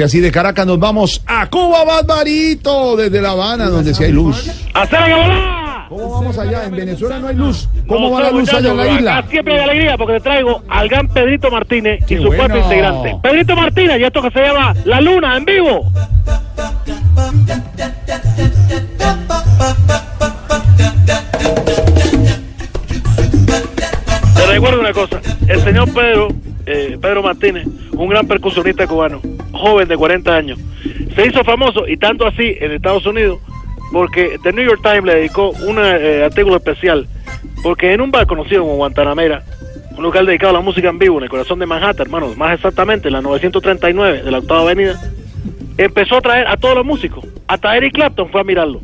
Y así de Caracas nos vamos a Cuba, Barbarito, desde La Habana, donde sí hay luz. ¿Cómo vamos allá? En Venezuela no hay luz. ¿Cómo va la luz allá en la isla? acá Siempre hay alegría porque te traigo al gran Pedrito Martínez Qué y su bueno. cuerpo integrante. Pedrito Martínez y esto que se llama La Luna en vivo. Te recuerdo una cosa, el señor Pedro, eh, Pedro Martínez, un gran percusionista cubano, joven de 40 años, se hizo famoso y tanto así en Estados Unidos porque The New York Times le dedicó un eh, artículo especial porque en un bar conocido como Guantanamera, un local dedicado a la música en vivo en el corazón de Manhattan, hermanos, más exactamente en la 939 de la octava avenida, empezó a traer a todos los músicos, hasta Eric Clapton fue a mirarlo.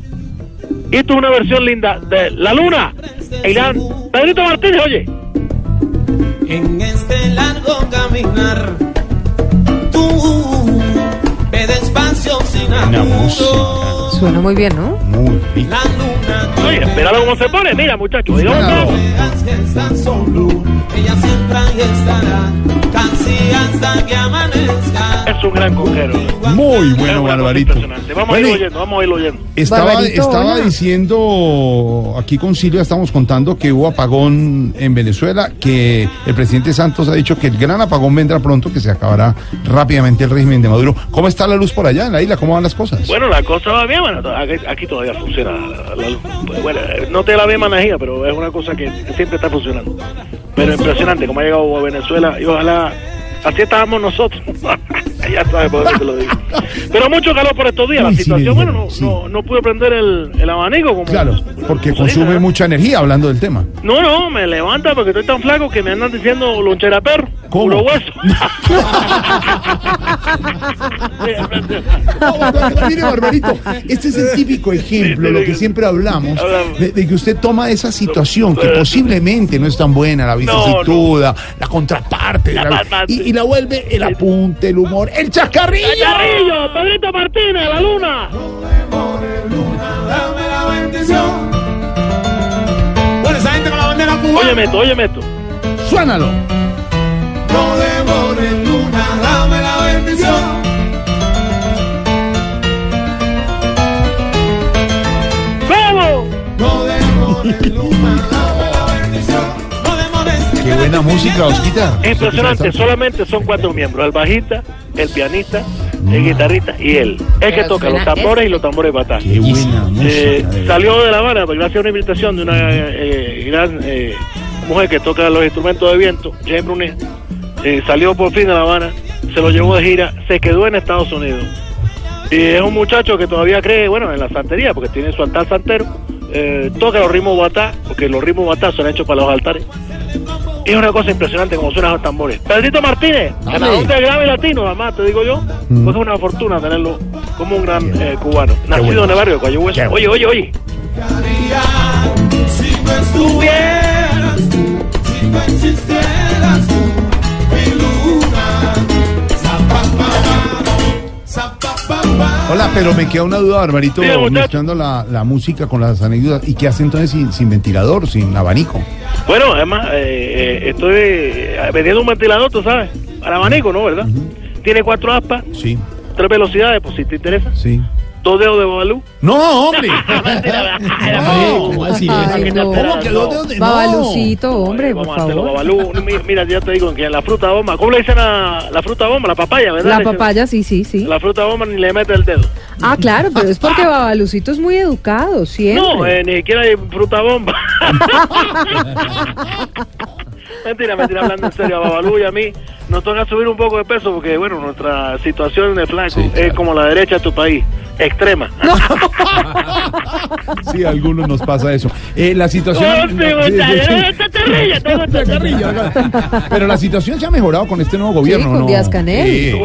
Y tuvo una versión linda de La Luna. Gran Pedrito Martínez, oye. En este largo caminar, 那不是。Suena muy bien, ¿no? Muy bien. Oye, espéralo cómo se pone, mira muchachos. Es un gran conjero. Muy bueno, Barbarito. Vamos Bueno, a ir oyendo, vamos a ir oyendo. Estaba, Barbarito, estaba hola. diciendo aquí con Silvia, estamos contando que hubo apagón en Venezuela, que el presidente Santos ha dicho que el gran apagón vendrá pronto, que se acabará rápidamente el régimen de Maduro. ¿Cómo está la luz por allá en la isla? ¿Cómo van las cosas? Bueno, la cosa va bien, bueno, aquí, aquí todavía funciona la, luz. Bueno, eh, no te la ve manejía, pero es una cosa que siempre está funcionando. Pero impresionante como ha llegado a Venezuela y ojalá así estábamos nosotros. ya sabes por qué te lo digo. Pero mucho calor por estos días. La sí, situación, bueno, no, sí. no, no pude prender el, el abanico como. Claro, porque como se dice, consume mucha energía hablando del tema. No, no, me levanta porque estoy tan flaco que me andan diciendo lonchera perro. ¿Cómo? Puro hueso. No, Barbarito, mire, Barbarito, este es el típico ejemplo, lo que siempre hablamos, de, de que usted toma esa situación que posiblemente no es tan buena, la vicisitud, la contraparte, La la- contraparte. y, y la vuelve el apunte, el humor, el chascarrillo. ¡Carrillo! ¡Pedrito Martínez, la luna! Dame la bendición. Bueno, esa gente con la bandera cubana. Óyeme esto, óyeme esto. Suénalo. No la bendición. ¡Vamos! No demores luna, dame la bendición. No demores. Qué buena música, Osquita. Es impresionante, solamente son cuatro miembros, el bajista, el pianista, el guitarrista y él. El que toca los tambores y los tambores batá. Qué buena música. Eh, salió de La Habana pues, gracias a una invitación de una eh, gran eh, mujer que toca los instrumentos de viento, Jane Brunet. Eh, salió por fin de La Habana, se lo llevó de gira, se quedó en Estados Unidos. Y es un muchacho que todavía cree, bueno, en la santería, porque tiene su altar santero. eh, toca los ritmos batá, porque los ritmos batá son hechos para los altares. Y es una cosa impresionante como suenan los tambores. Pedrito Martínez, ganador del Grammy Latino, además, te digo yo. Mm. Pues es una fortuna tenerlo como un gran eh, cubano. Nacido bueno. en el barrio de Guayuhueso. Qué Oye, oye, oye. haría si no Hola, pero me queda una duda, Barbarito, muchacho. mezclando la, la música con las anécdotas. ¿Y qué hace entonces sin, sin ventilador, sin abanico? Bueno, además, eh, eh, estoy eh, vendiendo un ventilador, tú sabes, al abanico, ¿no? ¿Verdad? Tiene cuatro aspas, Sí, tres velocidades, por si te interesa. sí. Dos dedos de babalú. ¡No, hombre! No, ¿cómo así? Ay, no. ¿Cómo que dos dedos de- no? Babalucito, hombre, por Vamos a hacerlo, favor. babalú. Mi- Mira, ya te digo que en la fruta bomba, ¿cómo le dicen a la fruta bomba? La papaya, ¿verdad? La papaya, sí, sí, sí. La fruta bomba ni le mete el dedo. Ah, claro, pero es porque Babalucito es muy educado, siempre. No, eh, ni siquiera hay fruta bomba. mentira, mentira, hablando en serio, a Babalú y a mí nos toca subir un poco de peso porque, bueno, nuestra situación de flanco Sí, es como la derecha de tu país, extrema. Sí, a algunos nos pasa eso. Eh, la situación. No, sí, sí, sí. no. Pero la situación se ha mejorado con este nuevo gobierno, con ¿no? Díaz Canel. Sí.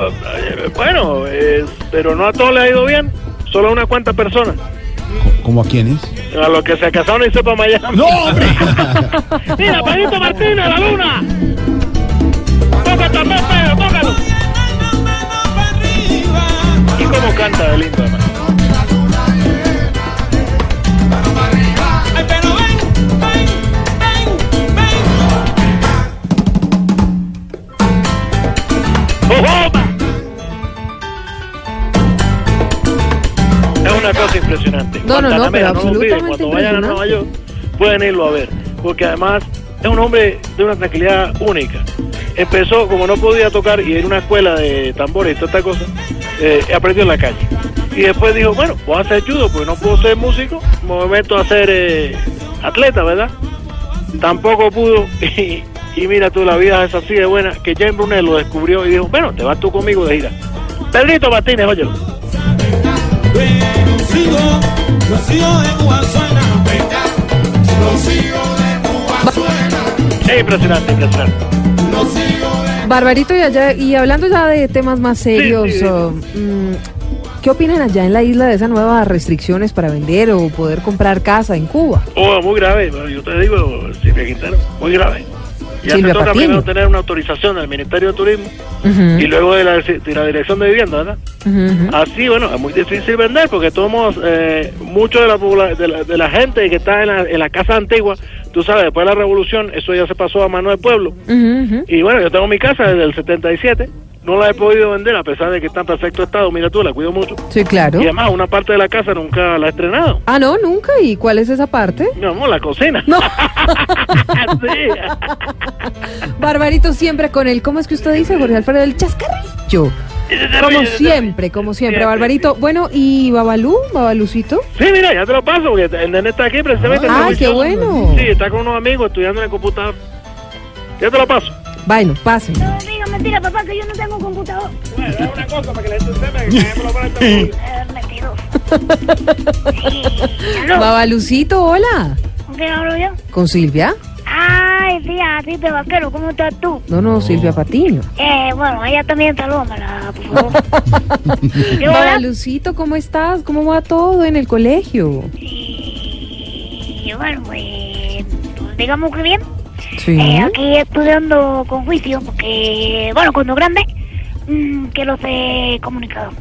Bueno, eh, pero no a todos les ha ido bien, solo a unas cuantas personas. ¿Cómo a quiénes? A los que se casaron y se para Miami. ¡No, hombre! Mira, Pedrito Martínez, la luna. Toca también, Pedro, tócalo. Y cómo canta de lindo, además. No, no, no, pero absolutamente Cuando vayan a Nueva York, pueden irlo a ver. Porque además es un hombre de una tranquilidad única. Empezó, como no podía tocar y en una escuela de tambores y toda esta cosa, eh, aprendió en la calle. Y después dijo, bueno, voy a hacer judo porque no puedo ser músico, me meto a ser eh, atleta, ¿verdad? Tampoco pudo y, y mira tú, la vida es así de buena que James Brunet lo descubrió y dijo, bueno, te vas tú conmigo de gira. Pedrito Martínez, óyelo. Hijos de Cuba suenan. Los hijos de Cuba suenan. Es impresionante, impresionante. Los hijos de Barbarito, y, allá, y hablando ya de temas más serios, Sí, sí, oh, mm, ¿qué opinan allá en la isla de esas nuevas restricciones para vender o poder comprar casa en Cuba? Oh, muy grave, yo te digo, Silvia Quintero, muy grave. Ya Silvia toca Patiño. primero tener una autorización del Ministerio de Turismo y luego de la, de la Dirección de Vivienda, ¿verdad? Así, bueno, es muy difícil vender porque todos, eh, mucho de la, de la, de la gente que está en la, en la casa antigua, tú sabes, después de la revolución, eso ya se pasó a mano del pueblo. Y bueno, yo tengo mi casa desde el 77, no la he podido vender a pesar de que está en perfecto estado, mira tú, la cuido mucho. Sí, claro. Y además, una parte de la casa nunca la he estrenado. Ah, no, nunca. ¿Y cuál es esa parte? Mi amor, la cocina. No. sí. Barbarito siempre con el, ¿cómo es que usted dice, Jorge Alfredo? El chascarrillo. Como siempre, como siempre, Barbarito. Bueno, ¿y Babalú, Babalucito? Sí, mira, ya te lo paso, porque el nene está aquí precisamente. Ah, qué bueno. Sí, está con unos amigos estudiando en el computador. Ya te lo paso. Bueno, pasen. Mentira, papá, que yo no tengo computador. Bueno, es una cosa para que la gente sepa que lo ponen Eh. Sí. Babalucito, hola. ¿Con quién hablo yo? ¿Con Silvia? Ay, sí, a te vaquero, ¿cómo estás tú? No, no, Silvia Patiño. Eh, bueno, ella también salúdamela, por favor. Babalucito, ¿cómo estás? ¿Cómo va todo en el colegio? Y bueno, pues, digamos que bien. Sí. Eh, aquí estudiando con juicio, porque, bueno, cuando grande, mm, quiero ser comunicador.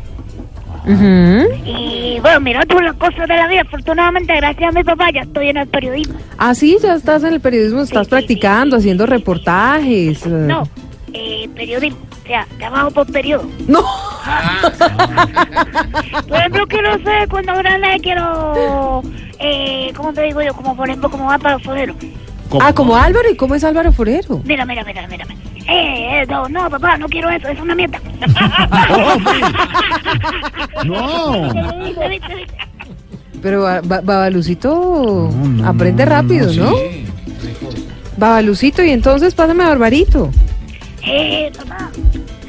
Ujú. Y bueno, mira tú las cosas de la vida. Afortunadamente, gracias a mi papá, ya estoy en el periodismo. Ah, sí, ya estás en el periodismo, estás sí, practicando, haciendo reportajes. eh. No, eh, periodismo. O sea, trabajo por periodo. No. Por ejemplo, quiero ser cuando grande, quiero, eh, ¿cómo te digo yo? Como por ejemplo, como Álvaro Ah, como Álvaro, ¿y cómo es Álvaro Forero? Mira, mira, mira, mira. Eh, eh, no, no, papá, no quiero eso, es una mierda. No. ¿Viste, viste, viste? Pero Ba- Ba- Babalucito No, no, aprende no, rápido, ¿no? sí. Babalucito, y entonces pásame a Barbarito. Eh, papá,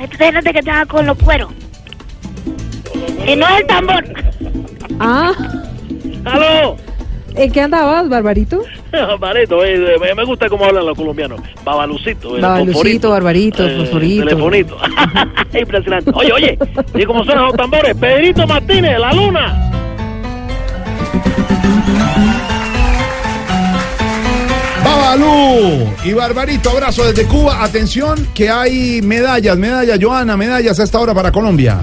espérate que estaba con los cueros. Y no es el tambor. Ah, ¡Aló! ¿en qué andabas, Barbarito? Barito, eh, me- me gusta cómo hablan los colombianos. Babalucito, el Babalucito, fosforito. Barbarito, fosforito. Telefonito. Impresionante. Oye, oye, ¿y cómo suenan los tambores? Pedrito Martínez, la luna. Babalú y Barbarito, abrazo desde Cuba. Atención que hay medallas, medallas, Joana, medallas a esta hora para Colombia.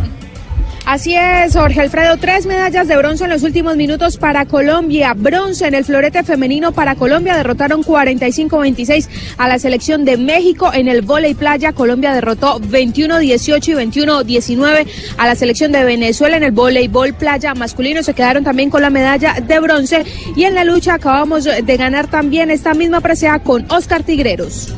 Así es, Jorge Alfredo, tres medallas de bronce en los últimos minutos para Colombia. Bronce en el florete femenino para Colombia. Derrotaron 45-26 a la selección de México en el vóley playa. Colombia derrotó 21-18 y 21-19 a la selección de Venezuela en el voleibol playa masculino. Se quedaron también con la medalla de bronce. Y en la lucha acabamos de ganar también esta misma presea con Oscar Tigreros.